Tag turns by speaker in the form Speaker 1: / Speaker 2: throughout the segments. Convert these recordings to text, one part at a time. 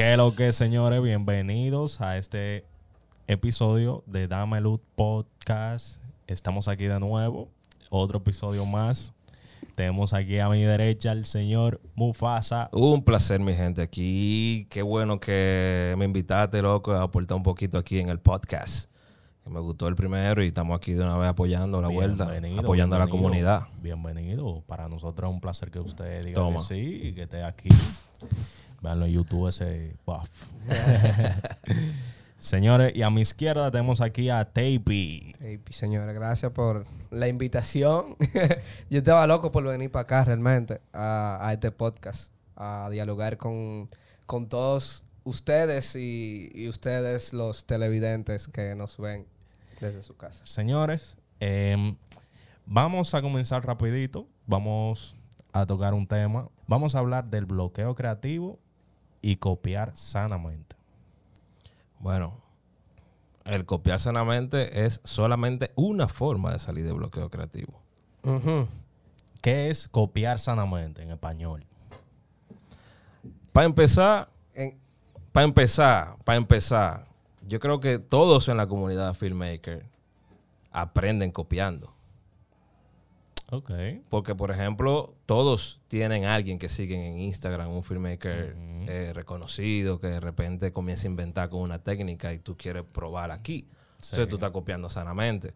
Speaker 1: ¿Qué lo que, señores? Bienvenidos a este episodio de Dame Luz Podcast. Estamos aquí de nuevo. Otro episodio más. Tenemos aquí a mi derecha al señor Mufasa.
Speaker 2: Un placer, mi gente, aquí. Qué bueno que me invitaste, loco, a aportar un poquito aquí en el podcast. Que me gustó el primero y estamos aquí de una vez apoyando la vuelta,
Speaker 1: Bienvenido,
Speaker 2: apoyando a la comunidad.
Speaker 1: Bienvenido. Para nosotros es un placer que usted diga
Speaker 2: Toma.
Speaker 1: que sí y que esté aquí. Veanlo en YouTube ese buff. Señores, y a mi izquierda tenemos aquí a Tapey.
Speaker 3: Hey, señora, gracias por la invitación. Yo estaba loco por venir para acá realmente a, a este podcast, a dialogar con, con todos ustedes y, y ustedes los televidentes que nos ven desde su casa.
Speaker 1: Señores, em, vamos a comenzar rapidito. Vamos a tocar un tema. Vamos a hablar del bloqueo creativo y copiar sanamente.
Speaker 2: Bueno, el copiar sanamente es solamente una forma de salir de bloqueo creativo.
Speaker 3: Ujú.
Speaker 1: ¿Qué es copiar sanamente en español?
Speaker 2: Para empezar,
Speaker 3: En-
Speaker 2: para empezar, para empezar, yo creo que todos en la comunidad filmmaker aprenden copiando.
Speaker 1: Ok.
Speaker 2: Porque, por ejemplo, todos tienen a alguien que siguen en Instagram, un filmmaker eh, reconocido que de repente comienza a inventar con una técnica y tú quieres probar aquí.
Speaker 1: Sí.
Speaker 2: Entonces tú estás copiando sanamente.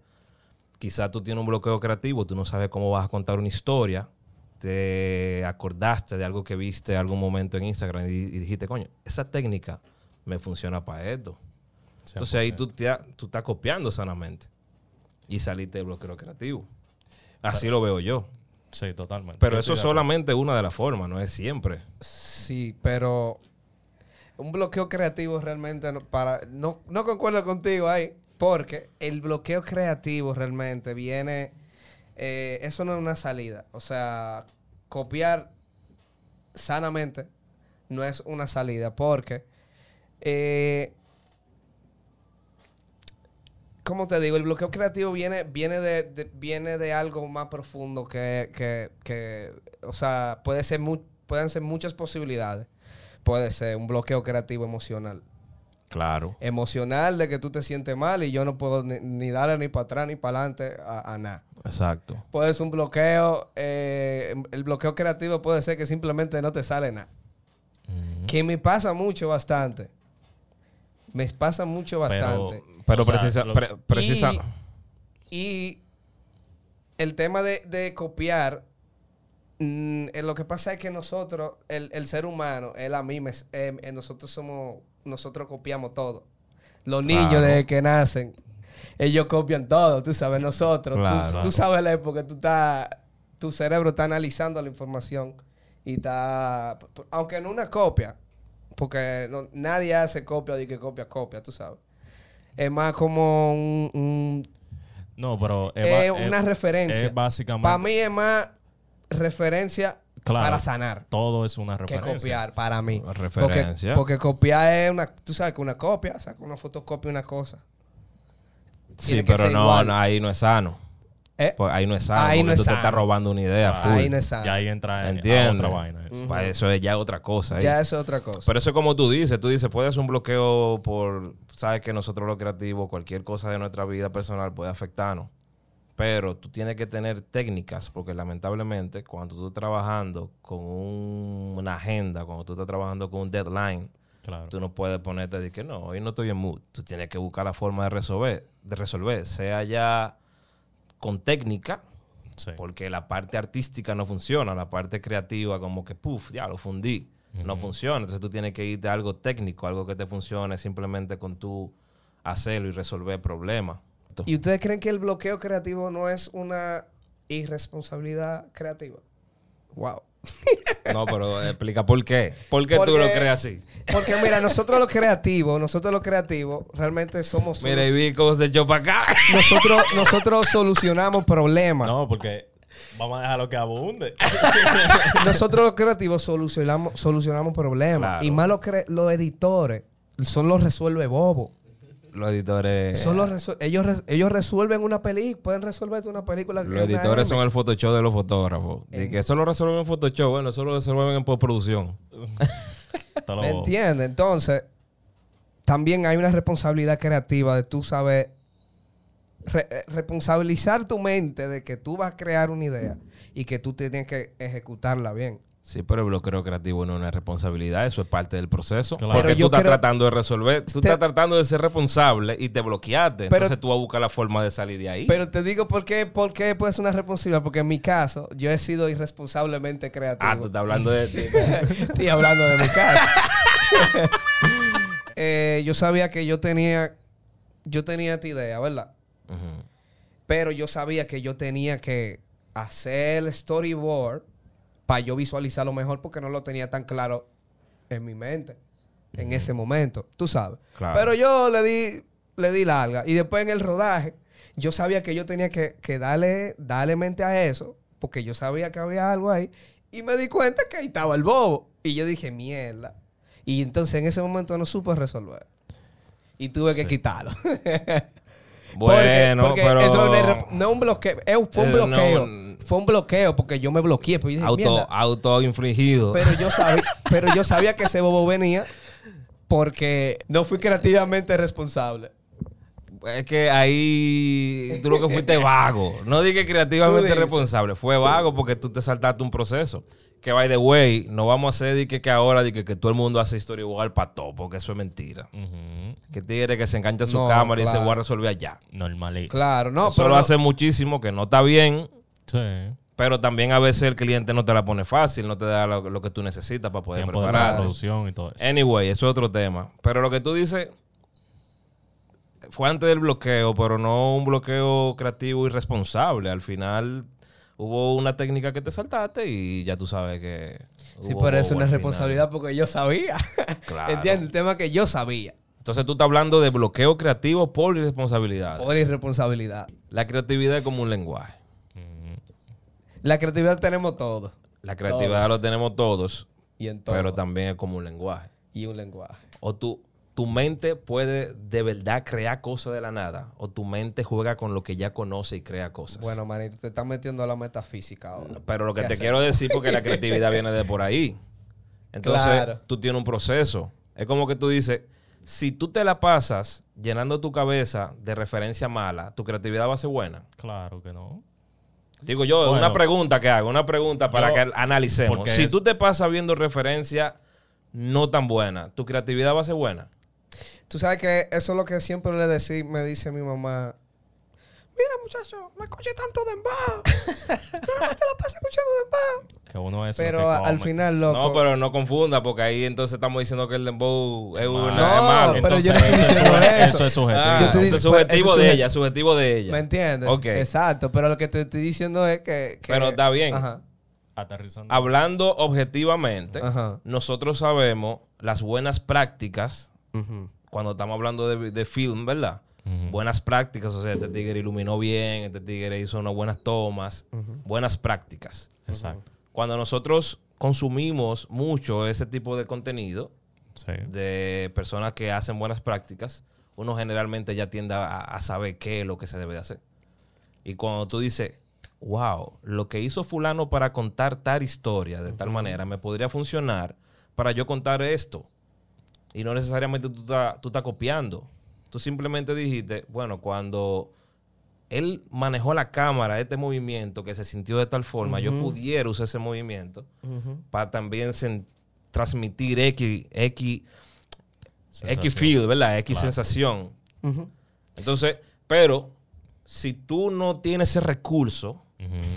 Speaker 2: Quizás tú tienes un bloqueo creativo, tú no sabes cómo vas a contar una historia, te acordaste de algo que viste en algún momento en Instagram y, y dijiste, coño, esa técnica me funciona para esto. Entonces ahí tú, te, tú estás copiando sanamente y saliste del bloqueo creativo. Así lo veo yo.
Speaker 1: Sí, totalmente.
Speaker 2: Pero
Speaker 1: Yo
Speaker 2: eso es
Speaker 1: de acuerdo.
Speaker 2: solamente una de las formas, no es siempre.
Speaker 3: Sí, pero un bloqueo creativo realmente no, para no, no concuerdo contigo ahí, porque el bloqueo creativo realmente viene eh, eso no es una salida, o sea, copiar sanamente no es una salida, porque eh, ¿Cómo te digo? El bloqueo creativo viene, viene, de, viene de algo más profundo que, que, que, o sea, puede ser mu- pueden ser muchas posibilidades. Puede ser un bloqueo creativo emocional.
Speaker 2: Claro.
Speaker 3: Emocional de que tú te sientes mal y yo no puedo ni, ni darle ni para atrás ni para adelante a, a nada.
Speaker 2: Exacto.
Speaker 3: Puede ser un bloqueo, eh, el bloqueo creativo puede ser que simplemente no te sale nada. Que me pasa mucho bastante. Me pasa mucho bastante.
Speaker 2: Pero
Speaker 1: O sea,
Speaker 2: precisa,
Speaker 1: lo-
Speaker 2: pre- precisa-
Speaker 3: Y, y el tema de, de copiar, mm, eh, lo que pasa es que nosotros, el, el ser humano, la misma, es- eh, eh, nosotros somos, nosotros copiamos todo. Los niños
Speaker 2: Claro.
Speaker 3: desde que nacen, ellos copian todo, tú sabes, nosotros. Tú-
Speaker 2: Claro.
Speaker 3: tú, sabes la época, tú estás, tu cerebro está analizando la información y está, aunque no una copia, porque no- nadie hace copia de que copia, copia, tú sabes. Es más como un- un
Speaker 1: No, pero es,
Speaker 3: es una
Speaker 1: es-
Speaker 3: referencia.
Speaker 1: es básicamente.
Speaker 3: Para mí es más referencia
Speaker 1: Claro.
Speaker 3: para sanar
Speaker 1: Todo es una
Speaker 3: que
Speaker 1: referencia.
Speaker 3: copiar para mí.
Speaker 2: Una referencia.
Speaker 3: Porque, porque copiar es una... Tú sabes que una copia, saca una fotocopia una cosa.
Speaker 2: sí,
Speaker 3: tiene que
Speaker 2: pero no, ahí no es sano.
Speaker 3: ¿Eh?
Speaker 2: Pues ahí no es sano.
Speaker 3: Ahí no es
Speaker 2: tú te estás robando una idea
Speaker 1: Ah,
Speaker 2: full.
Speaker 3: Ahí no es sano.
Speaker 1: Y ahí entra en- otra vaina. eso.
Speaker 2: Para eso es ya otra cosa. ahí.
Speaker 3: Ya eso es otra cosa.
Speaker 2: Pero eso es como tú dices. Tú dices, puede ser un bloqueo por... Sabes que nosotros los creativos, cualquier cosa de nuestra vida personal puede afectarnos. Pero tú tienes que tener técnicas, porque lamentablemente cuando tú estás trabajando con un- una agenda, cuando tú estás trabajando con un deadline,
Speaker 1: Claro.
Speaker 2: Tú no puedes ponerte de que no, hoy no estoy en mood. Tú tienes que buscar la forma de resolver, de resolver, sea ya con técnica,
Speaker 1: Sí.
Speaker 2: porque la parte artística no funciona, la parte creativa como que, puff, ya lo fundí, no funciona. Entonces tú tienes que irte a algo técnico, algo que te funcione simplemente con tú hacerlo y resolver problemas.
Speaker 3: ¿Y ustedes creen que el bloqueo creativo no es una irresponsabilidad creativa? Wow.
Speaker 2: No, pero explica por qué. ¿Por qué tú
Speaker 3: Porque-
Speaker 2: lo crees así?
Speaker 3: Porque mira, nosotros los creativos, nosotros los creativos, realmente somos...
Speaker 2: Mira, y vi cómo se echó para acá.
Speaker 3: nosotros, nosotros solucionamos problemas.
Speaker 1: No, porque vamos a dejarlo que abunde.
Speaker 3: Nosotros los creativos solucionamos, solucionamos problemas.
Speaker 2: Claro.
Speaker 3: Y más los, los editores son los resuelve bobo.
Speaker 2: Los editores.
Speaker 3: Son los resu- ellos, res- ellos resuelven una película, pueden resolverte una película.
Speaker 2: Los editores son el Photoshop de los fotógrafos. Y que eso lo resuelven en Photoshop, bueno, eso lo resuelven en postproducción.
Speaker 3: ¿Me entiendes? Entonces, también hay una responsabilidad creativa de tú saber re- eh, responsabilizar tu mente de que tú vas a crear una idea y que tú tienes que ejecutarla bien.
Speaker 2: Sí, pero el bloqueo creativo no es una responsabilidad, eso es parte del proceso.
Speaker 1: Claro.
Speaker 2: Porque
Speaker 3: Pero
Speaker 2: tú estás
Speaker 3: creo-
Speaker 2: tratando de resolver, tú
Speaker 3: Te-
Speaker 2: estás tratando de ser responsable y te bloqueaste.
Speaker 3: Pero-
Speaker 2: Entonces tú vas a buscar la forma de salir de ahí.
Speaker 3: Pero te digo por qué, por qué puede ser una responsabilidad. Porque en mi caso, yo he sido irresponsablemente creativo.
Speaker 2: ah, tú estás hablando de ti.
Speaker 3: Estoy hablando de mi caso. Eh, yo sabía que yo tenía, yo tenía esta idea, ¿verdad? Pero yo sabía que yo tenía que hacer el storyboard para yo visualizarlo mejor porque no lo tenía tan claro en mi mente en ese momento, tú sabes.
Speaker 2: Claro.
Speaker 3: Pero yo le di, le di larga. Y después en el rodaje, yo sabía que yo tenía que, que darle, darle mente a eso porque yo sabía que había algo ahí. Y me di cuenta que ahí estaba el bobo. Y yo dije, mierda. Y entonces en ese momento no supe resolver. Y tuve que quitarlo.
Speaker 2: Bueno,
Speaker 3: Porque- porque
Speaker 2: pero...
Speaker 3: eso no es rep- no es un bloqueo, fue un
Speaker 2: Eh, no,
Speaker 3: bloqueo. fue un bloqueo porque yo me bloqueé. Dije,
Speaker 2: auto,
Speaker 3: yo sabía, pero yo sabía que ese bobo venía porque no fui creativamente responsable.
Speaker 2: Es que ahí tú lo que fuiste vago. No dije creativamente responsable. Fue vago porque tú te saltaste un proceso. Que, by the way, no vamos a hacer de que, que ahora de que, que todo el mundo hace historia igual para todo, porque eso es mentira. Que tigre que se engancha a su
Speaker 3: No,
Speaker 2: cámara y se voy a resolver allá.
Speaker 1: Normalito.
Speaker 3: Claro, no,
Speaker 2: eso
Speaker 3: pero
Speaker 2: lo
Speaker 3: no-
Speaker 2: hace muchísimo, que no está bien,
Speaker 1: Sí.
Speaker 2: pero también a veces el cliente no te la pone fácil, no te da lo, lo que tú necesitas para poder
Speaker 1: Tiempo de
Speaker 2: preparar.
Speaker 1: producción y todo eso.
Speaker 2: Anyway, eso es otro tema. Pero lo que tú dices fue antes del bloqueo, pero no un bloqueo creativo irresponsable. Al final hubo una técnica que te saltaste y ya tú sabes que.
Speaker 3: Sí, pero es
Speaker 2: al
Speaker 3: responsabilidad porque yo sabía.
Speaker 2: Claro.
Speaker 3: ¿Entiendes? El tema que yo sabía.
Speaker 2: Entonces tú estás hablando de bloqueo creativo por irresponsabilidad.
Speaker 3: Por irresponsabilidad.
Speaker 2: La creatividad es como un lenguaje.
Speaker 1: Ujú.
Speaker 3: La creatividad tenemos todo.
Speaker 2: La creatividad
Speaker 3: Todos.
Speaker 2: lo tenemos todos,
Speaker 3: Y en todo.
Speaker 2: pero también es como un lenguaje.
Speaker 3: Y un lenguaje.
Speaker 2: O tú, tu mente puede de verdad crear cosas de la nada, o tu mente juega con lo que ya conoce y crea cosas.
Speaker 3: Bueno, manito, te estás metiendo a la metafísica ahora.
Speaker 2: Pero lo que
Speaker 3: ¿Qué
Speaker 2: te
Speaker 3: hacemos?
Speaker 2: quiero decir, porque la creatividad viene de por ahí. Entonces,
Speaker 3: Claro.
Speaker 2: tú tienes un proceso. Es como que tú dices, si tú te la pasas llenando tu cabeza de referencia mala, tu creatividad va a ser buena.
Speaker 1: Claro que no.
Speaker 2: Digo yo,
Speaker 1: Bueno.
Speaker 2: una pregunta que hago, una pregunta para
Speaker 1: Yo-
Speaker 2: que analicemos.
Speaker 1: porque
Speaker 2: Si
Speaker 1: es-
Speaker 2: tú te pasas viendo referencia no tan buena, ¿tu creatividad va a ser buena?
Speaker 3: Tú sabes que eso es lo que siempre le decí, me dice mi mamá. Mira, muchacho, no escuches tanto dembow. Tú nada más te la pasas escuchando dembow.
Speaker 1: Que uno es
Speaker 3: Pero a- al final, loco.
Speaker 2: No, pero no confunda, porque ahí entonces estamos diciendo que el dembow es, una,
Speaker 1: No,
Speaker 2: es malo.
Speaker 3: pero yo no
Speaker 1: Entonces,
Speaker 3: estoy
Speaker 1: eso,
Speaker 3: diciendo
Speaker 1: es,
Speaker 3: eso.
Speaker 1: eso es subjetivo.
Speaker 2: Ah,
Speaker 3: Yo te
Speaker 2: eso
Speaker 3: digo-
Speaker 2: es subjetivo
Speaker 3: eso
Speaker 2: de ella, subjetivo de ella.
Speaker 3: ¿Me entiendes?
Speaker 2: Ok.
Speaker 3: Exacto, pero lo que te estoy diciendo es que... que-
Speaker 2: Pero está bien.
Speaker 3: Ajá.
Speaker 1: Aterrizando.
Speaker 2: Hablando objetivamente,
Speaker 3: Ajá.
Speaker 2: nosotros sabemos las buenas prácticas
Speaker 3: Ujú.
Speaker 2: Cuando estamos hablando de, de film, ¿verdad? Buenas prácticas, o sea, este tigre iluminó bien, este tigre hizo unas buenas tomas, buenas prácticas.
Speaker 1: Exacto.
Speaker 2: Cuando nosotros consumimos mucho ese tipo de contenido
Speaker 1: Sí.
Speaker 2: de personas que hacen buenas prácticas, uno generalmente ya tiende a, a saber qué es lo que se debe de hacer. Y cuando tú dices, wow, lo que hizo fulano para contar tal historia de tal manera me podría funcionar para yo contar esto. Y no necesariamente tú estás tú estás copiando. Tú simplemente dijiste, bueno, cuando él manejó la cámara, este movimiento que se sintió de tal forma, yo pudiera usar ese movimiento para también transmitir X, X,
Speaker 1: Sensación.
Speaker 2: X feel, ¿verdad? X
Speaker 1: Claro.
Speaker 2: sensación. Entonces, pero si tú no tienes ese recurso,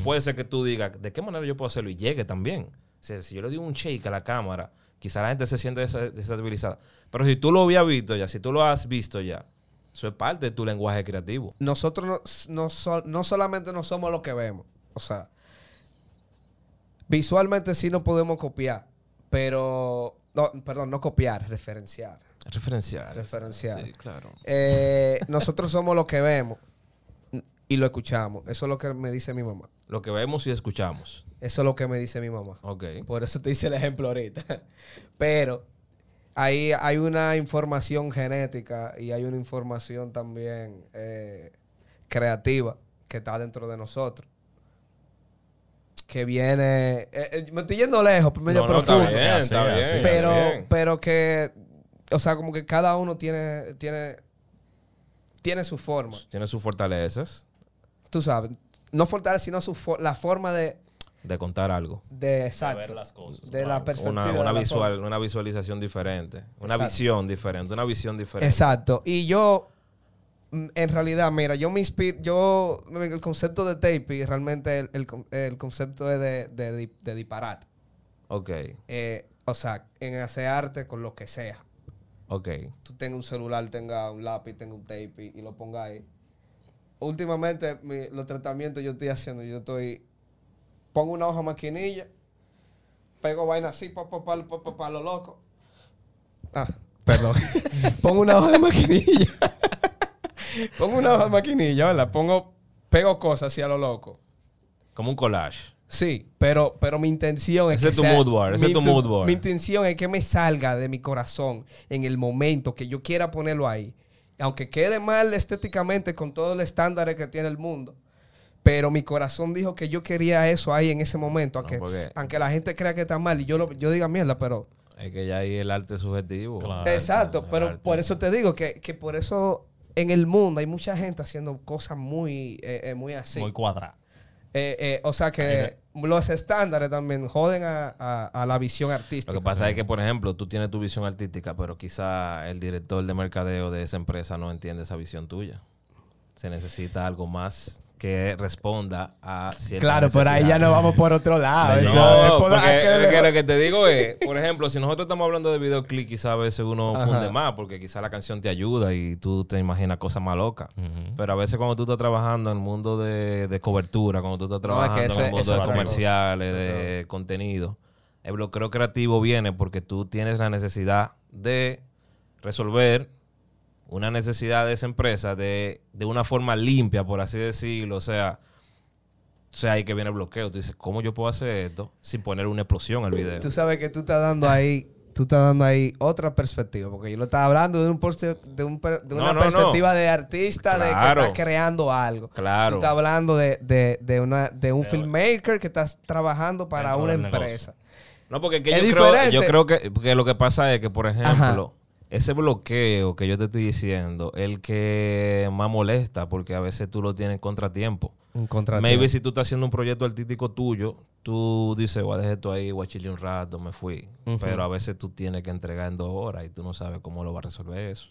Speaker 2: puede ser que tú digas, ¿de qué manera yo puedo hacerlo? Y llegue también. O sea, si yo le doy un shake a la cámara, quizá la gente se siente desestabilizada. Pero si tú lo habías visto ya, si tú lo has visto ya, eso es parte de tu lenguaje creativo.
Speaker 3: Nosotros no, no, so- no solamente no somos lo que vemos. O sea, visualmente sí nos podemos copiar, pero... No, perdón, no copiar, referenciar.
Speaker 2: Referenciar.
Speaker 3: Referenciar.
Speaker 2: Sí, claro.
Speaker 3: Eh, nosotros somos lo que vemos y lo escuchamos. Eso es lo que me dice mi mamá.
Speaker 2: Lo que vemos y escuchamos.
Speaker 3: Eso es lo que me dice mi mamá.
Speaker 2: Ok.
Speaker 3: Por eso te hice el ejemplo ahorita. Pero ahí hay una información genética y hay una información también eh, creativa que está dentro de nosotros. que viene. eh, eh, me estoy yendo lejos, medio
Speaker 2: No, no, está
Speaker 3: profundo.
Speaker 2: bien, está bien.
Speaker 1: así,
Speaker 2: está
Speaker 3: pero,
Speaker 2: bien.
Speaker 3: pero que. O sea, como que cada uno tiene. Tiene, tiene su forma.
Speaker 2: Tiene sus fortalezas
Speaker 3: Tú sabes. No fortaleza, sino su fo- la forma de.
Speaker 2: de contar algo.
Speaker 3: De exacto.
Speaker 1: ver las cosas,
Speaker 3: De la perspectiva.
Speaker 2: Una,
Speaker 3: de
Speaker 2: visual,
Speaker 3: forma.
Speaker 2: una visualización diferente. Una
Speaker 3: Exacto.
Speaker 2: visión diferente. Una visión diferente.
Speaker 3: Exacto. Y yo, mm, en realidad, mira, yo me inspiro, yo, el concepto de tape, realmente el, el con- el concepto es de, de, de disparate.
Speaker 2: Ok,
Speaker 3: Eh, o sea, en hacer arte con lo que sea.
Speaker 2: ok.
Speaker 3: Tú tengas un celular, tengas un lápiz, tengas un tape y, y lo pongas ahí. Últimamente, mi- los tratamientos yo estoy haciendo, yo estoy, pongo una hoja maquinilla, pego vaina así, pa, pa, pa, pa, pa, pa, lo loco. Ah, perdón. pongo una hoja de maquinilla. pongo una hoja de maquinilla, ¿verdad? Pongo, pego cosas así a lo loco.
Speaker 2: Como un collage.
Speaker 3: Sí, pero, pero mi intención es
Speaker 2: Ese
Speaker 3: que
Speaker 2: es tu
Speaker 3: sea-
Speaker 2: mood board, ese es tu mood board.
Speaker 3: Mi intención es que me salga de mi corazón en el momento que yo quiera ponerlo ahí. Aunque quede mal estéticamente con todos los estándares que tiene el mundo. Pero mi corazón dijo que yo quería eso ahí en ese momento. Aunque,
Speaker 2: porque-
Speaker 3: aunque la gente crea que está mal y yo, lo, yo diga mierda, pero...
Speaker 2: Es que ya ahí el arte es subjetivo.
Speaker 1: Claro.
Speaker 3: Exacto, pero por eso te digo que, que por eso en el mundo hay mucha gente haciendo cosas muy, eh, eh, muy así.
Speaker 1: Muy cuadrado.
Speaker 3: Eh, eh, o sea que los estándares también joden a, a- a la visión artística.
Speaker 2: Lo que pasa es que, por ejemplo, tú tienes tu visión artística, pero quizá el director de mercadeo de esa empresa no entiende esa visión tuya. Se necesita algo más que responda a ciertas
Speaker 3: Claro, pero ahí ya no vamos por otro lado.
Speaker 2: No,
Speaker 3: por-
Speaker 2: porque lo que te digo es, por ejemplo, si nosotros estamos hablando de videoclip, quizá a veces uno
Speaker 3: Ajá.
Speaker 2: funde más, porque quizá la canción te ayuda y tú te imaginas cosas más locas. Pero a veces cuando tú estás trabajando en el mundo de, de cobertura, cuando tú estás
Speaker 3: No, es que
Speaker 2: trabajando
Speaker 3: eso
Speaker 2: en el mundo de comerciales, de contenido, el bloqueo creativo viene porque tú tienes la necesidad de resolver una necesidad de esa empresa de, de una forma limpia, por así decirlo. O sea, o sea, ahí que viene el bloqueo. Tú dices, ¿cómo yo puedo hacer esto sin poner una explosión al video?
Speaker 3: Tú sabes que tú estás dando ahí, tú estás dando ahí otra perspectiva, porque yo lo estaba hablando de, un de, un de una
Speaker 2: no,
Speaker 3: perspectiva de artista,
Speaker 2: Claro.
Speaker 3: de que está creando algo.
Speaker 2: Claro.
Speaker 3: Tú estás hablando de, de, de, una, de un filmmaker que estás trabajando para una empresa.
Speaker 2: No, porque que
Speaker 3: Es
Speaker 2: yo, creo, yo creo que, que lo que pasa es que, por ejemplo,
Speaker 3: Ajá.
Speaker 2: Ese bloqueo que yo te estoy diciendo, el que más molesta, porque a veces tú lo tienes en contratiempo.
Speaker 3: Un contrato.
Speaker 2: Maybe si tú estás haciendo un proyecto artístico tuyo, tú dices, voy a dejar esto ahí, voy a chile un rato, me fui. Pero a veces tú tienes que entregar en dos horas y tú no sabes cómo lo vas a resolver eso.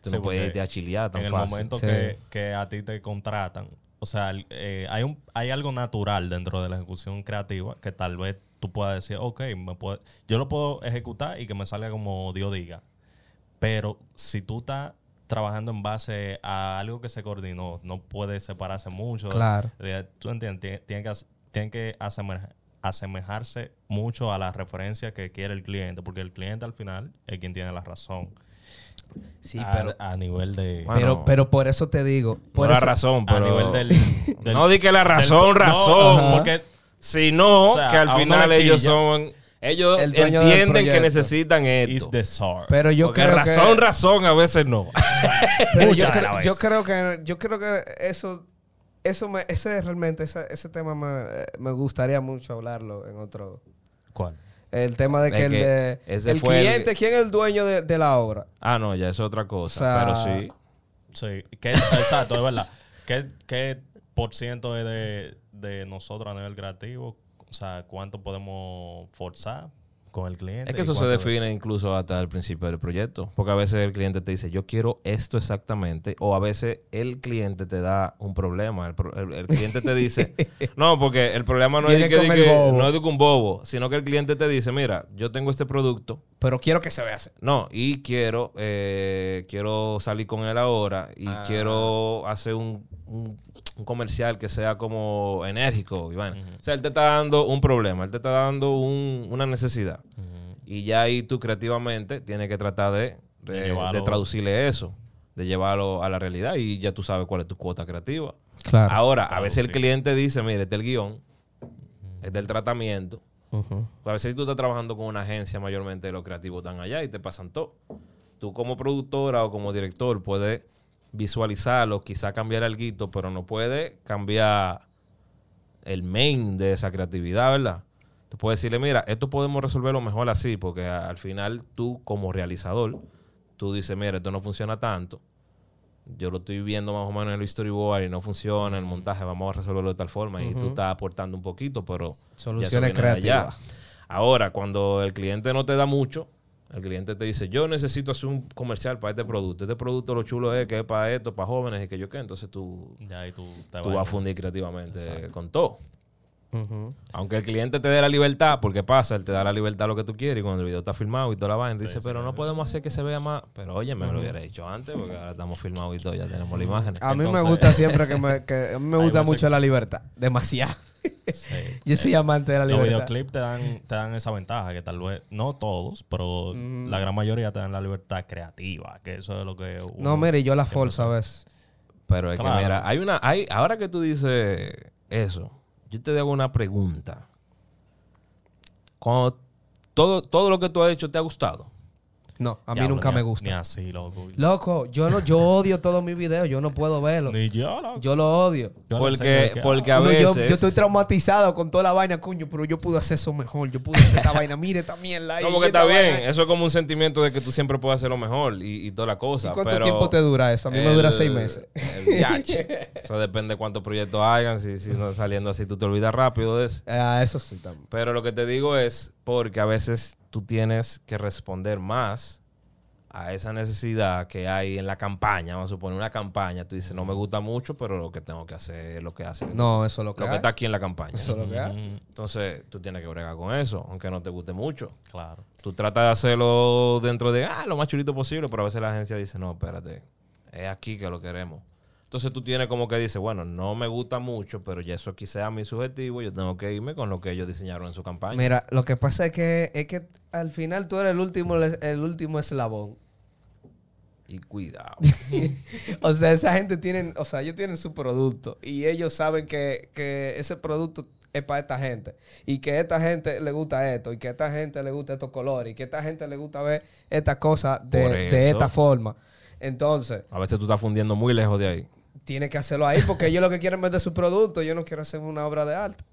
Speaker 2: Tú
Speaker 1: Sí,
Speaker 2: no puedes irte a chilear tan
Speaker 1: en el
Speaker 2: fácil.
Speaker 1: momento
Speaker 3: Sí.
Speaker 1: que, que a ti te contratan, o sea, el- eh, hay, un, hay algo natural dentro de la ejecución creativa que tal vez tú puedas decir, ok, me puede, yo lo puedo ejecutar y que me salga como Dios diga. Pero si tú estás trabajando en base a algo que se coordinó, no puede separarse mucho.
Speaker 3: Claro.
Speaker 1: Tú entiendes, Tien- tiene que, as- tiene que asemeja- asemejarse mucho a la referencia que quiere el cliente, porque el cliente al final es quien tiene la razón.
Speaker 3: Sí,
Speaker 1: a,
Speaker 3: pero,
Speaker 1: a nivel de...
Speaker 2: Bueno,
Speaker 3: pero, pero por eso te digo. Por
Speaker 2: no la razón,
Speaker 1: a
Speaker 2: pero...
Speaker 1: nivel del, del-
Speaker 2: no di que la
Speaker 1: del-
Speaker 2: razón,
Speaker 1: no,
Speaker 2: razón.
Speaker 1: Porque
Speaker 2: Sino
Speaker 1: O sea,
Speaker 2: que al
Speaker 1: a
Speaker 2: final ellos son... Ellos
Speaker 3: El
Speaker 2: entienden que necesitan
Speaker 1: is
Speaker 2: esto.
Speaker 3: Pero yo
Speaker 2: Porque
Speaker 3: creo
Speaker 2: razón,
Speaker 3: que,
Speaker 2: razón, a veces no.
Speaker 3: pero yo, creo, yo
Speaker 1: veces.
Speaker 3: creo que yo creo que eso eso me, ese realmente ese, ese tema me, me gustaría mucho hablarlo en otro
Speaker 1: ¿Cuál?
Speaker 3: el tema de
Speaker 2: Es
Speaker 3: que, el,
Speaker 2: que
Speaker 3: de-
Speaker 2: ese
Speaker 3: el
Speaker 2: fue el-
Speaker 3: cliente quién es el dueño de, de la obra
Speaker 2: ah, no, ya es otra cosa.
Speaker 3: O sea,
Speaker 2: pero sí.
Speaker 1: Sí, que, exacto, es verdad. ¿Qué, qué por ciento es de, de nosotros a nivel creativo? O sea, ¿cuánto podemos forzar con el cliente?
Speaker 2: Es que eso se define incluso hasta el principio del proyecto. Porque a veces el cliente te dice, yo quiero esto exactamente. O a veces el cliente te da un problema. El, pro- el- el cliente te dice, no, porque el problema no es, de que, de que-
Speaker 3: bobo.
Speaker 2: no es de que un bobo, sino que el cliente te dice, mira, yo tengo este producto.
Speaker 3: Pero quiero que se vea así
Speaker 2: No, y quiero, eh, quiero salir con él ahora y
Speaker 3: Ah.
Speaker 2: quiero hacer un, un- un comercial que sea como enérgico. y vaina. O sea, él te está dando un problema, él te está dando un- una necesidad. Y ya ahí tú creativamente tienes que tratar de,
Speaker 1: De
Speaker 2: de-
Speaker 1: llevarlo-
Speaker 2: de traducirle eso, de llevarlo a la realidad y ya tú sabes cuál es tu cuota creativa.
Speaker 3: claro
Speaker 2: Ahora, a veces el cliente dice, mire, este es el guion, es del tratamiento. A veces tú estás trabajando con una agencia, mayormente los creativos están allá y te pasan todo. Tú como productora o como director puedes visualizarlo, quizá cambiar algo, pero no puedes cambiar el main de esa creatividad, ¿verdad? Tú puedes decirle, mira, esto podemos resolverlo mejor así, porque al final tú como realizador, tú dices, mira, esto no funciona tanto. Yo lo estoy viendo más o menos en el storyboard y no funciona el montaje, vamos a resolverlo de tal forma. Y tú estás aportando un poquito, pero...
Speaker 3: Soluciones creativas.
Speaker 2: Ahora, cuando el cliente no te da mucho, el cliente te dice, yo necesito hacer un comercial para este producto. Este producto lo chulo es que es para esto, para jóvenes y que yo qué. Entonces tú,
Speaker 1: Ya ahí tú te
Speaker 2: tú vas a fundir creativamente con todo. Aunque el cliente te dé la libertad, porque pasa, él te da la libertad lo que tú quieres y cuando el video está filmado y toda la vaina, dice, pero no podemos hacer que se vea más. Pero oye, me lo hubiera dicho antes porque ahora estamos filmados y todo, ya tenemos la imagen.
Speaker 3: A mí me gusta siempre que me, que a mí me gusta mucho la libertad. Demasiado.
Speaker 1: Sí.
Speaker 3: Yo soy amante de la
Speaker 1: Los
Speaker 3: libertad.
Speaker 1: videoclips te dan, te dan esa ventaja, que tal vez, no todos, pero la gran mayoría te dan la libertad creativa, que eso es lo que... uno-
Speaker 3: No, mire, yo la forzo a veces.
Speaker 2: Pero es
Speaker 1: Claro.
Speaker 2: que mira, hay una, hay, ahora que tú dices eso, yo te hago una pregunta. Cuando todo, todo lo que tú has hecho te ha gustado.
Speaker 3: No, a mí
Speaker 1: Diablo,
Speaker 3: nunca
Speaker 1: ni
Speaker 3: me
Speaker 1: Ni
Speaker 3: gusta.
Speaker 1: así, loco.
Speaker 3: Loco, yo no, yo odio todos mis videos. Yo no puedo verlos.
Speaker 1: Ni yo, loco.
Speaker 3: Yo lo odio.
Speaker 1: Yo no sé
Speaker 2: Porque,
Speaker 1: qué
Speaker 2: porque a
Speaker 3: Uno, yo,
Speaker 2: veces...
Speaker 3: yo estoy traumatizado con toda la vaina, coño, pero yo pude hacer eso mejor. Yo pude hacer esta vaina. Mire esta mierda ahí.
Speaker 2: Como que está bien, eso es como un sentimiento de que tú siempre puedes hacer lo mejor y, y toda la cosa.
Speaker 3: ¿Y cuánto
Speaker 2: pero
Speaker 3: tiempo te dura eso? A mí me dura seis meses.
Speaker 2: el eso depende de cuántos proyectos hagan. Si, si no saliendo así, tú te olvidas rápido de eso.
Speaker 3: Ah, eso sí también.
Speaker 2: Pero lo que te digo es porque a veces tú tienes que responder más a esa necesidad que hay en la campaña. Vamos a suponer una campaña. Tú dices, no me gusta mucho, pero lo que tengo que hacer es lo que hace.
Speaker 3: No, eso es lo que
Speaker 2: lo que está aquí en la campaña.
Speaker 3: Eso es lo que hay.
Speaker 2: Entonces, tú tienes que bregar con eso, aunque no te guste mucho.
Speaker 1: Claro.
Speaker 2: Tú tratas de hacerlo dentro de, ah, lo más chulito posible, pero a veces la agencia dice, no, espérate, es aquí que lo queremos. Entonces tú tienes como que dice, bueno, no me gusta mucho, pero ya eso aquí sea mi subjetivo, yo tengo que irme con lo que ellos diseñaron en su campaña.
Speaker 3: Mira, lo que pasa es que, es que al final tú eres el último, el último eslabón.
Speaker 2: Y cuidado.
Speaker 3: o sea, esa gente tienen, o sea, ellos tienen su producto y ellos saben que, que ese producto es para esta gente y que a esta gente le gusta esto y que a esta gente le gusta estos colores y que a esta gente le gusta ver estas cosas de, de esta forma. Entonces,
Speaker 2: A veces tú estás fundiendo muy lejos de ahí.
Speaker 3: Tiene que hacerlo ahí porque ellos lo que quieren vender su producto, yo no quiero hacer una obra de arte.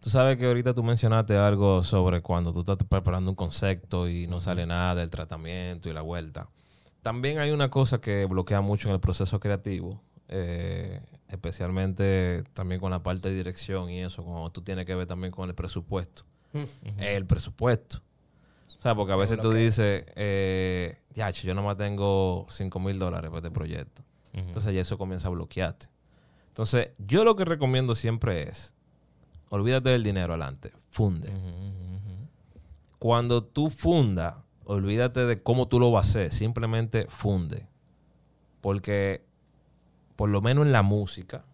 Speaker 2: Tú sabes que ahorita tú mencionaste algo sobre cuando tú estás preparando un concepto y no sale nada del tratamiento y la vuelta. También hay una cosa que bloquea mucho en el proceso creativo, eh, especialmente también con la parte de dirección y eso, cuando tú tienes que ver también con el presupuesto. El presupuesto. O sea, porque a veces tú dices, eh, ya, yo nomás tengo 5 mil dólares para este proyecto. Entonces ya eso comienza a bloquearte. Entonces, yo lo que recomiendo siempre es, olvídate del dinero adelante, funde. Cuando tú funda, olvídate de cómo tú lo vas a hacer, simplemente funde. Porque, por lo menos en la música,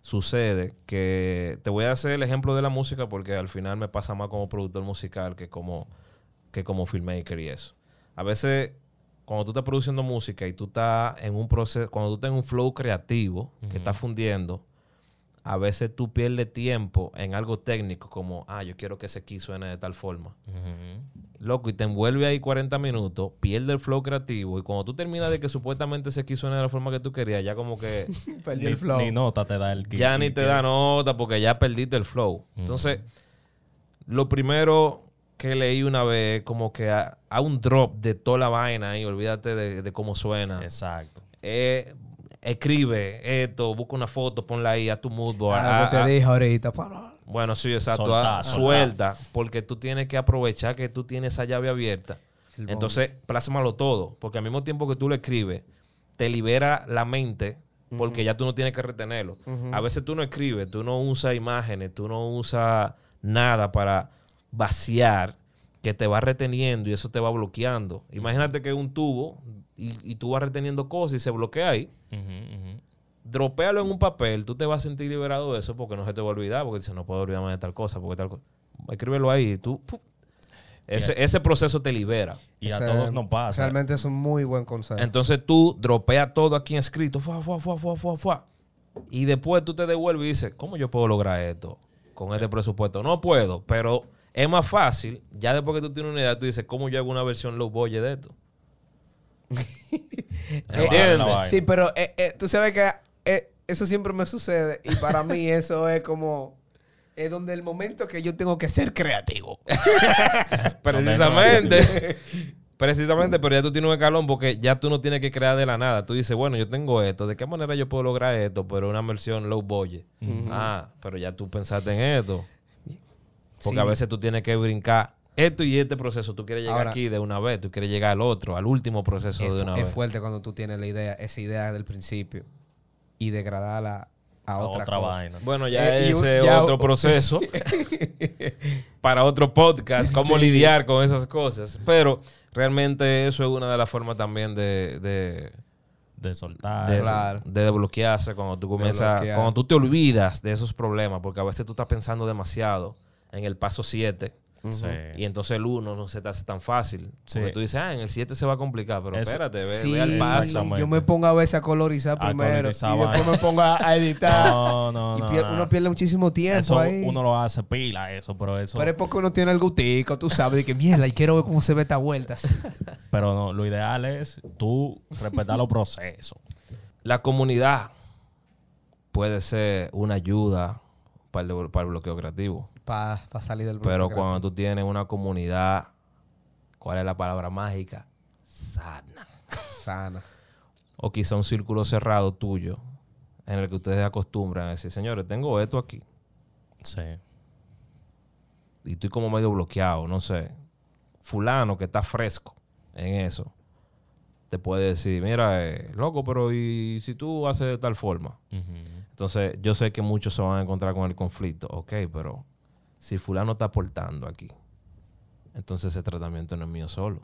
Speaker 2: sucede que, te voy a hacer el ejemplo de la música porque al final me pasa más como productor musical que como, que como filmmaker y eso. A veces, cuando tú estás produciendo música y tú estás en un proceso, cuando tú estás en un flow creativo, que estás fundiendo, a veces tú pierdes tiempo en algo técnico como, ah, yo quiero que ese key suene de tal forma. Loco, y te envuelve ahí 40 minutos, pierde el flow creativo y cuando tú terminas de que supuestamente ese key suene de la forma que tú querías, ya como que
Speaker 3: Perdí el flow.
Speaker 1: ni nota te da el kit.
Speaker 2: ya ni te da nota porque ya perdiste el flow. Entonces, lo primero que leí una vez, como que a, a un drop de toda la vaina y olvídate de, de cómo suena.
Speaker 1: Exacto.
Speaker 2: Eh, escribe esto, busca una foto, ponla ahí a tu mood board.
Speaker 3: Ah, lo que
Speaker 2: a-
Speaker 3: te
Speaker 2: a-
Speaker 3: dije ahorita.
Speaker 2: bueno, sí, exacto. Ah, suelta, porque tú tienes que aprovechar que tú tienes esa llave abierta. Entonces, plásmalo todo, porque al mismo tiempo que tú lo escribes, te libera la mente, porque ya tú no tienes que retenerlo. A veces tú no escribes, tú no usas imágenes, tú no usas nada para vaciar, que te va reteniendo y eso te va bloqueando. Imagínate que es un tubo y, y tú vas reteniendo cosas y se bloquea ahí dropéalo en un papel, tú te vas a sentir liberado de eso porque no se te va a olvidar, porque dices, no puedo olvidarme de tal cosa, porque tal cosa. Escríbelo ahí y tú... ¡pum! Ese, ese proceso te libera.
Speaker 1: Y a todos nos pasa.
Speaker 3: Realmente es un muy buen consejo.
Speaker 2: Entonces tú dropeas todo aquí en escrito, fuá, fuá, fuá, fuá, fuá, fuá. Y después tú te devuelves y dices, ¿cómo yo puedo lograr esto con este presupuesto? No puedo, pero es más fácil. Ya después que tú tienes una idea, tú dices, ¿cómo yo hago una versión low budget de esto?
Speaker 3: Eh. Sí, pero eh, eh, tú sabes que eh, eso siempre me sucede. Y para mí eso es como... Es donde el momento que yo tengo que ser creativo.
Speaker 2: Precisamente. Precisamente, pero ya tú tienes un escalón porque ya tú no tienes que crear de la nada. Tú dices, bueno, yo tengo esto, ¿de qué manera yo puedo lograr esto? Pero una versión low budget. Ah, pero ya tú pensaste en esto. Porque
Speaker 3: Sí.
Speaker 2: a veces tú tienes que brincar esto y este proceso. Tú quieres llegar
Speaker 3: Ahora-
Speaker 2: aquí de una vez, tú quieres llegar al otro, al último proceso
Speaker 3: Es,
Speaker 2: de una
Speaker 3: es
Speaker 2: vez.
Speaker 3: fuerte cuando tú tienes la idea, esa idea del principio y degradarla a otra,
Speaker 1: otra,
Speaker 3: cosa.
Speaker 1: vaina.
Speaker 2: Bueno, ya
Speaker 3: Eh,
Speaker 2: ese es
Speaker 3: un- ya-
Speaker 2: otro proceso para otro podcast, cómo
Speaker 3: Sí.
Speaker 2: lidiar con esas cosas. Pero realmente eso es una de las formas también de, de,
Speaker 1: De soltar.
Speaker 2: de,
Speaker 3: Claro.
Speaker 2: de desbloquearse cuando tú comienzas, cuando tú te olvidas de esos problemas, porque a veces tú estás pensando demasiado en el paso 7
Speaker 1: Sí.
Speaker 2: y entonces el 1 no se te hace tan fácil.
Speaker 1: Sí.
Speaker 2: Porque tú dices, ah, en el 7 se va a complicar, pero
Speaker 1: Eso-
Speaker 2: espérate, ve,
Speaker 3: Sí,
Speaker 2: ve al paso.
Speaker 3: Yo me pongo a veces a colorizar
Speaker 1: A
Speaker 3: primero
Speaker 1: colorizar
Speaker 3: y después me pongo a a editar.
Speaker 1: No, no,
Speaker 3: y
Speaker 1: no,
Speaker 3: pier-
Speaker 1: no.
Speaker 3: uno pierde muchísimo tiempo
Speaker 1: Eso
Speaker 3: ahí.
Speaker 1: uno lo hace pila, eso, pero eso.
Speaker 3: Pero es porque uno tiene el gustico, tú sabes, de que mierda, y quiero ver cómo se ve estas vueltas.
Speaker 1: Pero no, lo ideal es tú respetar los procesos.
Speaker 2: La comunidad puede ser una ayuda para el, para el bloqueo creativo.
Speaker 3: Para salir del
Speaker 2: Pero
Speaker 3: bloqueo
Speaker 2: cuando tú tienes una comunidad, ¿cuál es la palabra mágica? Sana.
Speaker 3: Sana.
Speaker 2: O quizá un círculo cerrado tuyo en el que ustedes acostumbran a decir, señores, tengo esto aquí.
Speaker 1: Sí.
Speaker 2: Y estoy como medio bloqueado, no sé. Fulano que está fresco en eso, te puede decir, mira, eh, loco, pero ¿y si tú haces de tal forma? Entonces, yo sé que muchos se van a encontrar con el conflicto. Ok, pero si fulano está aportando aquí, entonces ese tratamiento no es mío solo.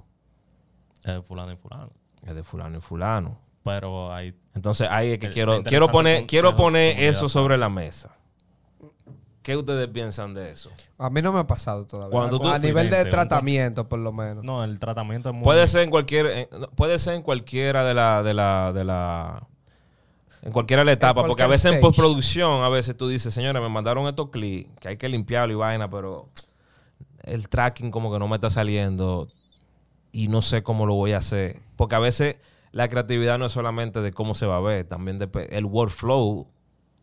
Speaker 1: Es de fulano y fulano.
Speaker 2: Es de fulano y fulano.
Speaker 1: Pero hay.
Speaker 2: Entonces, ahí es que quiero, quiero poner, quiero poner eso sobre la mesa. ¿Qué ustedes piensan de eso?
Speaker 3: A mí no me ha pasado todavía.
Speaker 2: Cuando tú-
Speaker 3: a nivel de tratamiento, por lo menos.
Speaker 1: No, el tratamiento es muy.
Speaker 2: Puede ser en cualquier, en- no, puede ser en cualquiera de la, de la, de la, en cualquiera de la etapa, porque a veces en postproducción, a veces tú dices, señores, me mandaron estos clics, que hay que limpiarlo y vaina, pero el tracking como que no me está saliendo y no sé cómo lo voy a hacer, porque a veces la creatividad no es solamente de cómo se va a ver, también el workflow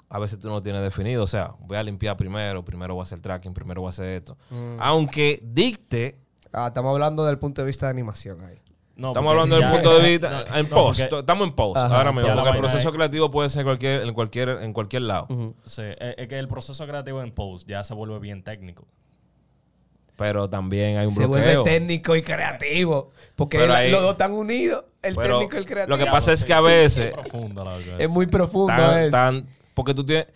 Speaker 2: a veces tú no lo tienes definido, o sea, voy a limpiar primero, primero voy a hacer tracking, primero voy a hacer esto,
Speaker 3: Mm.
Speaker 2: aunque dicte
Speaker 3: Ah, estamos hablando del punto de vista de animación ahí.
Speaker 1: No,
Speaker 2: Estamos hablando del punto de vista
Speaker 1: no,
Speaker 2: en
Speaker 1: no,
Speaker 2: post.
Speaker 1: porque-
Speaker 2: Estamos en post
Speaker 3: Ajá,
Speaker 2: ahora mismo.
Speaker 1: la
Speaker 2: Porque el proceso
Speaker 1: es-
Speaker 2: creativo puede ser cualquier, en cualquier, en cualquier lado.
Speaker 1: Sí, es, que el proceso creativo en post ya se vuelve bien técnico.
Speaker 2: Pero también hay un
Speaker 3: Se
Speaker 2: bloqueo.
Speaker 3: vuelve técnico y creativo. Porque la-
Speaker 2: ahí-
Speaker 3: los dos están unidos. El
Speaker 2: Pero
Speaker 3: técnico y el creativo.
Speaker 2: lo que pasa es que a veces
Speaker 1: Es profundo, loco,
Speaker 3: es muy profundo
Speaker 2: tan,
Speaker 3: eso.
Speaker 2: tan- porque tú tienes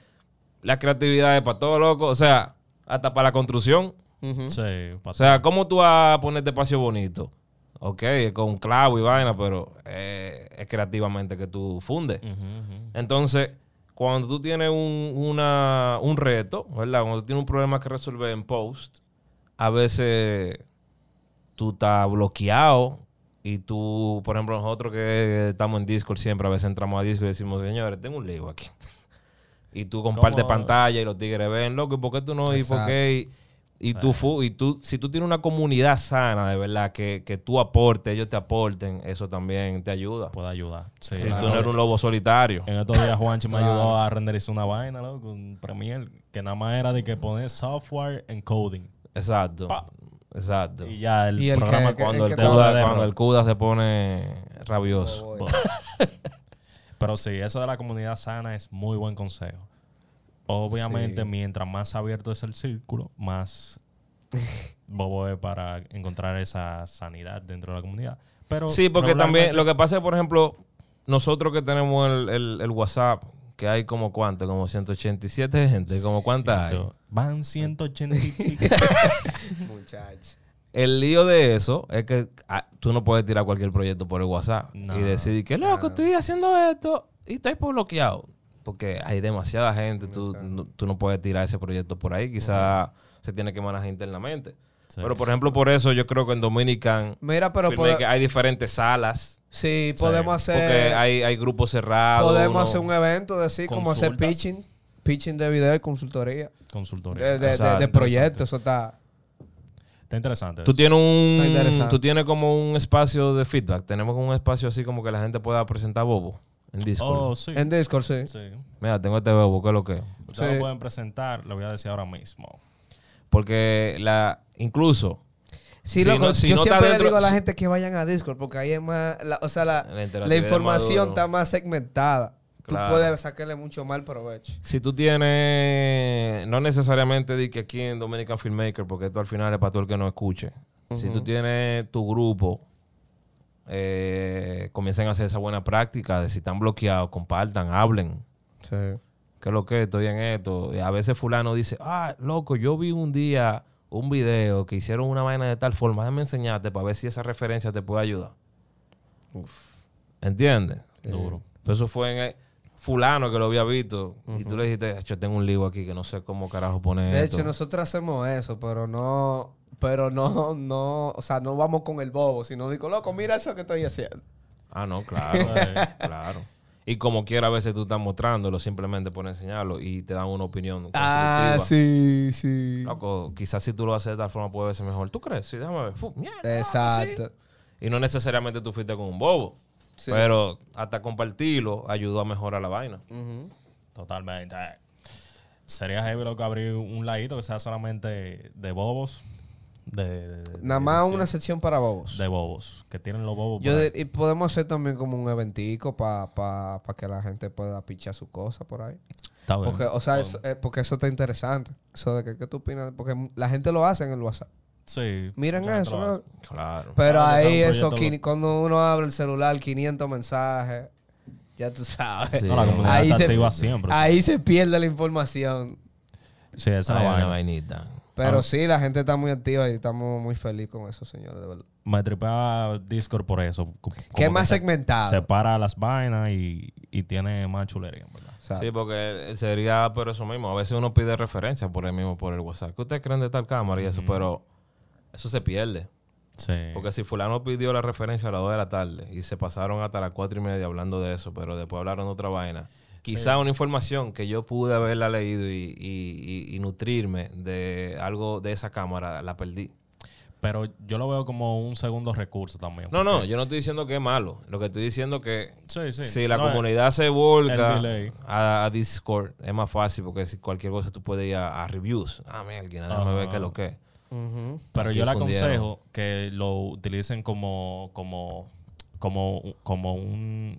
Speaker 2: la creatividad es para todo loco, o sea, hasta para la construcción.
Speaker 3: Ujú.
Speaker 1: Sí,
Speaker 2: O sea, ¿cómo tú vas a ponerte espacio bonito? Ok, es con clavo y vaina, pero eh, es creativamente que tú fundes. Entonces, cuando tú tienes un, una- un reto, ¿verdad? Cuando tú tienes un problema que resolver en post, a veces tú estás bloqueado y tú, por ejemplo, nosotros que estamos en Discord siempre, a veces entramos a Discord y decimos, señores, tengo un lío aquí. y tú compartes
Speaker 1: ¿Cómo?
Speaker 2: pantalla y los tigres ven, loco, ¿y por qué tú no? ¿Y por
Speaker 3: Exacto.
Speaker 2: qué? Y, y tú, fu- y tú, si tú tienes una comunidad sana, de verdad, que, que tú aportes, ellos te aporten, eso también te ayuda.
Speaker 1: Puede ayudar. Sí,
Speaker 2: si
Speaker 1: claro.
Speaker 2: tú no eres un lobo solitario.
Speaker 1: En estos días Juanchi me ayudó a renderizar una vaina, loco, un Premiere, que nada más era de que poner software en coding.
Speaker 2: Exacto.
Speaker 1: Pa.
Speaker 2: Exacto.
Speaker 1: Y ya el
Speaker 3: Y el
Speaker 1: programa
Speaker 3: que-
Speaker 2: cuando,
Speaker 3: el
Speaker 2: el CUDA, cuando el CUDA se pone rabioso.
Speaker 1: Pero sí, eso de la comunidad sana es muy buen consejo. Obviamente,
Speaker 3: Sí.
Speaker 1: mientras más abierto es el círculo, más bobo es para encontrar esa sanidad dentro de la comunidad. Pero
Speaker 2: Sí, porque también lo que pasa es, por ejemplo, nosotros que tenemos el, el- el WhatsApp, que hay como cuánto, como 187 gente, como cuántas hay.
Speaker 1: Ciento- Van 180 y pico.
Speaker 3: Muchacho.
Speaker 2: El lío de eso es que ah, tú no puedes tirar cualquier proyecto por el WhatsApp
Speaker 1: No.
Speaker 2: y decir que loco, estoy haciendo esto y estoy por bloqueado. Porque hay demasiada gente, tú no, tú no puedes tirar ese proyecto por ahí, quizá se tiene que manejar internamente.
Speaker 1: Sí.
Speaker 2: Pero por ejemplo, por eso yo creo que en Dominican
Speaker 3: Mira, pero pode-
Speaker 2: hay diferentes salas,
Speaker 3: sí, podemos
Speaker 2: porque
Speaker 3: hacer.
Speaker 2: hay, hay grupos cerrados.
Speaker 3: podemos hacer un evento, decir, como hacer pitching. Pitching de video y consultoría.
Speaker 1: Consultoría.
Speaker 3: De, de- de- proyectos. Eso está.
Speaker 1: Está interesante.
Speaker 2: Tú
Speaker 1: eso.
Speaker 2: tienes
Speaker 3: Está
Speaker 2: un
Speaker 3: interesante.
Speaker 2: tú tienes como un espacio de feedback. Tenemos un espacio así como que la gente pueda presentar bobo En Discord.
Speaker 1: Oh, sí.
Speaker 3: En Discord, sí.
Speaker 1: Sí.
Speaker 2: Mira, tengo este bebo, ¿qué es lo que? es?
Speaker 1: Ustedes
Speaker 3: Sí.
Speaker 1: lo pueden presentar, lo voy a decir ahora mismo.
Speaker 2: Porque la, incluso
Speaker 3: Sí,
Speaker 2: Si
Speaker 3: loco,
Speaker 2: no- si
Speaker 3: yo
Speaker 2: no
Speaker 3: siempre le digo a la gente que vayan a Discord porque ahí es más, la- o sea, la,
Speaker 2: La
Speaker 3: información está más segmentada.
Speaker 2: Claro.
Speaker 3: Tú puedes sacarle mucho mal provecho.
Speaker 2: si tú tienes, no necesariamente di que aquí en Dominican Filmmaker, porque esto al final es para todo el que no escuche. Si tú tienes tu grupo, eh, comiencen a hacer esa buena práctica de si están bloqueados, compartan, hablen.
Speaker 3: Sí.
Speaker 2: ¿Qué es lo que? Estoy en esto. Y a veces fulano dice, ah, loco, yo vi un día un video que hicieron una vaina de tal forma, déjame enseñarte para ver si esa referencia te puede ayudar. ¿Entiendes?
Speaker 1: Duro.
Speaker 2: Pero eso fue en el- fulano que lo había visto y tú le dijiste, yo tengo un libro aquí que no sé cómo carajo poner
Speaker 3: De
Speaker 2: esto".
Speaker 3: hecho, nosotros hacemos eso, pero no, pero no, no, o sea, no vamos con el bobo, sino digo, loco, mira eso que estoy haciendo.
Speaker 2: Ah, no, claro, claro. Y como quiera, a veces tú estás mostrándolo simplemente por enseñarlo y te dan una opinión. constructiva.
Speaker 3: Ah, sí, sí.
Speaker 2: Loco, quizás si tú lo haces de tal forma puede verse mejor. ¿Tú crees? Sí, déjame ver. Fu, mierda,
Speaker 3: Exacto.
Speaker 2: sí. Y no necesariamente tú fuiste con un bobo.
Speaker 3: Sí.
Speaker 2: Pero hasta compartirlo ayudó a mejorar la vaina.
Speaker 1: Totalmente. Sería heavy lo que abrir un ladito que sea solamente de bobos. De, de-
Speaker 3: Nada
Speaker 1: de
Speaker 3: más una sección para bobos.
Speaker 1: De bobos. Que tienen los bobos.
Speaker 3: Yo de- y podemos hacer también como un eventico para pa, pa que la gente pueda pichar su cosa por ahí.
Speaker 1: Está bien.
Speaker 3: Porque, o sea, eso, eh, porque eso está interesante. Eso de que, ¿qué tú opinas? Porque la gente lo hace en el WhatsApp.
Speaker 1: Sí.
Speaker 3: Miren eso. ¿no?
Speaker 2: Claro.
Speaker 3: Pero
Speaker 1: Ah,
Speaker 3: ahí eso, cuando uno abre el celular, 500 mensajes, ya tú sabes.
Speaker 2: Sí.
Speaker 1: No, la comunidad
Speaker 3: Ahí
Speaker 1: está
Speaker 3: se,
Speaker 1: activa siempre.
Speaker 3: ahí se pierde la información.
Speaker 1: Sí, esa es
Speaker 2: una
Speaker 1: vaina.
Speaker 2: vainita.
Speaker 3: Pero
Speaker 1: Ah.
Speaker 3: sí, la gente está muy activa y estamos muy felices con eso, señores, de verdad.
Speaker 1: Me tripea Discord por eso.
Speaker 3: Que es más
Speaker 1: se-
Speaker 3: segmentado.
Speaker 1: Separa las vainas y, y tiene más chulería, en ¿verdad?
Speaker 3: Exacto.
Speaker 2: Sí, porque sería por eso mismo. A veces uno pide referencias por el mismo, por el WhatsApp. ¿Qué ustedes creen de tal cámara y eso? Pero eso se pierde.
Speaker 1: Sí.
Speaker 2: Porque si fulano pidió la referencia a las 2 de la tarde y se pasaron hasta las 4 y media hablando de eso, pero después hablaron de otra vaina. Quizá una información que yo pude haberla leído y, y- y- y nutrirme de algo de esa cámara, la perdí.
Speaker 1: Pero yo lo veo como un segundo recurso también.
Speaker 2: No, no, yo no estoy diciendo que es malo. Lo que estoy diciendo que
Speaker 1: Sí, sí.
Speaker 2: si la
Speaker 1: No,
Speaker 2: comunidad se volca a, a Discord, es más fácil porque si cualquier cosa tú puedes ir a, a reviews. Ah, mira, alguien déjame
Speaker 1: Ajá.
Speaker 2: ver qué es lo que es.
Speaker 1: Pero
Speaker 2: Aquí
Speaker 1: yo le aconsejo que lo utilicen como, como, como, como un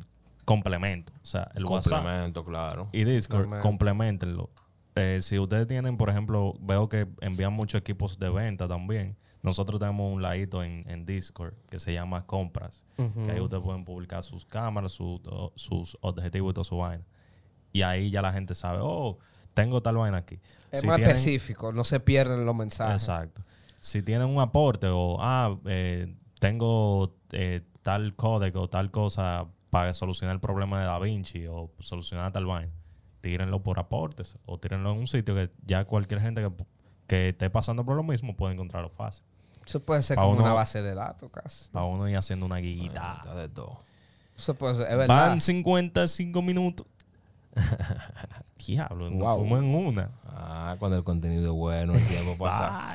Speaker 1: complemento. O sea, el WhatsApp
Speaker 2: Complemento, claro.
Speaker 1: y Discord,
Speaker 3: Complemento.
Speaker 1: complementenlo. Eh, si ustedes tienen, por ejemplo, veo que envían muchos equipos de venta también. Nosotros tenemos un ladito en, en Discord que se llama Compras. Que ahí ustedes pueden publicar sus cámaras, su- sus objetivos y toda su vaina. Y ahí ya la gente sabe, oh, tengo tal vaina aquí.
Speaker 3: Es
Speaker 1: Si
Speaker 3: más
Speaker 1: tienen-
Speaker 3: específico, no se pierden los mensajes.
Speaker 1: Exacto. Si tienen un aporte o, ah, eh, tengo eh, tal código o tal cosa para solucionar el problema de Da Vinci o solucionar tal vaina, tírenlo por aportes o tírenlo en un sitio que ya cualquier gente que, que esté pasando por lo mismo puede encontrarlo fácil.
Speaker 3: Eso puede ser
Speaker 1: Pa'
Speaker 3: como
Speaker 1: uno-
Speaker 3: una base de datos casi.
Speaker 1: Para uno ir haciendo una guita.
Speaker 2: Está de todo.
Speaker 3: Eso puede ser, es verdad.
Speaker 1: Van 55 minutos. Diablo, nos
Speaker 3: Wow.
Speaker 1: fuimos en una.
Speaker 2: Ah, cuando el contenido es bueno, el tiempo pasa.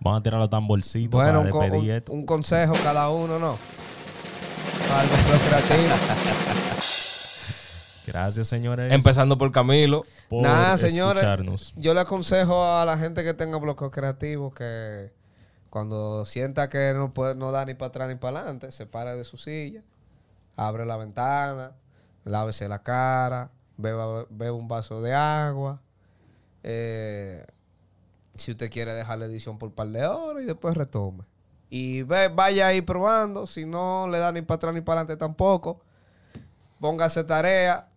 Speaker 1: Vamos a tirar los tamborcitos
Speaker 3: Bueno, un,
Speaker 1: para
Speaker 3: un-
Speaker 1: esto.
Speaker 3: un consejo cada uno, ¿no? Algo procreativo.
Speaker 1: Gracias, señores.
Speaker 2: Empezando por Camilo.
Speaker 1: por
Speaker 3: Nada, señores.
Speaker 1: escucharnos.
Speaker 3: Yo le aconsejo a la gente que tenga bloqueo creativo que cuando sienta que no puede, no da ni para atrás ni para adelante, se pare de su silla, abre la ventana, lávese la cara, beba, beba un vaso de agua. eh, si usted quiere dejar la edición por un par de horas y después retome. Y ve- vaya ahí probando. Si no le da ni para atrás ni para adelante tampoco, póngase tarea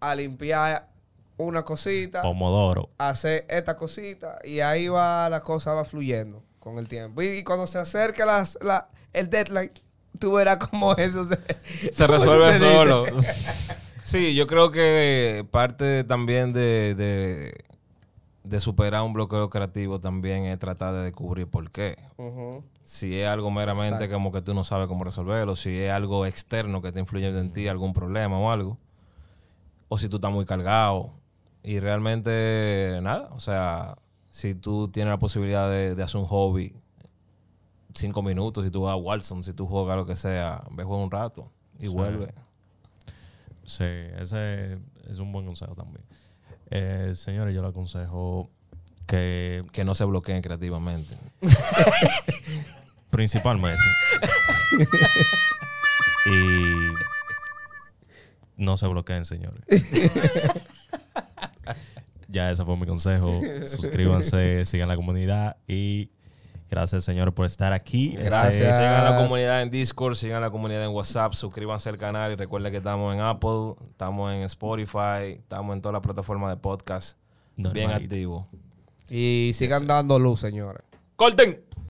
Speaker 3: a limpiar una cosita
Speaker 1: Pomodoro.
Speaker 3: hacer esta cosita y ahí va la cosa va fluyendo con el tiempo. Y, cuando se acerque las, la, el deadline, tú verás cómo eso se,
Speaker 2: resuelve
Speaker 3: se
Speaker 2: solo. Sí, yo creo que parte también de, de, de superar un bloqueo creativo también es tratar de descubrir por qué. Si es algo meramente
Speaker 3: Exacto.
Speaker 2: como que tú no sabes cómo resolverlo, si es algo externo que te influye en ti, algún problema o algo, o si tú estás muy cargado. Y realmente, nada, o sea, si tú tienes la posibilidad de, de hacer un hobby, cinco minutos, si tú vas a Watson, si tú juegas lo que sea, ve juega un rato y
Speaker 1: Sí.
Speaker 2: vuelve.
Speaker 1: Sí, ese es un buen consejo también. Eh, señores, yo le aconsejo que
Speaker 2: Que no se bloqueen creativamente.
Speaker 1: principalmente y no se bloqueen, señores. ya ese fue mi consejo. Suscríbanse, sigan la comunidad y gracias, señores, por estar aquí. Este
Speaker 3: Gracias.
Speaker 2: Sigan la comunidad en Discord, sigan la comunidad en WhatsApp, suscríbanse al canal y recuerden que estamos en Apple, estamos en Spotify, estamos en todas las plataformas de podcast. Bien
Speaker 1: Normalito.
Speaker 2: activo.
Speaker 3: Y sigan dando luz, señores.
Speaker 2: ¡Corten!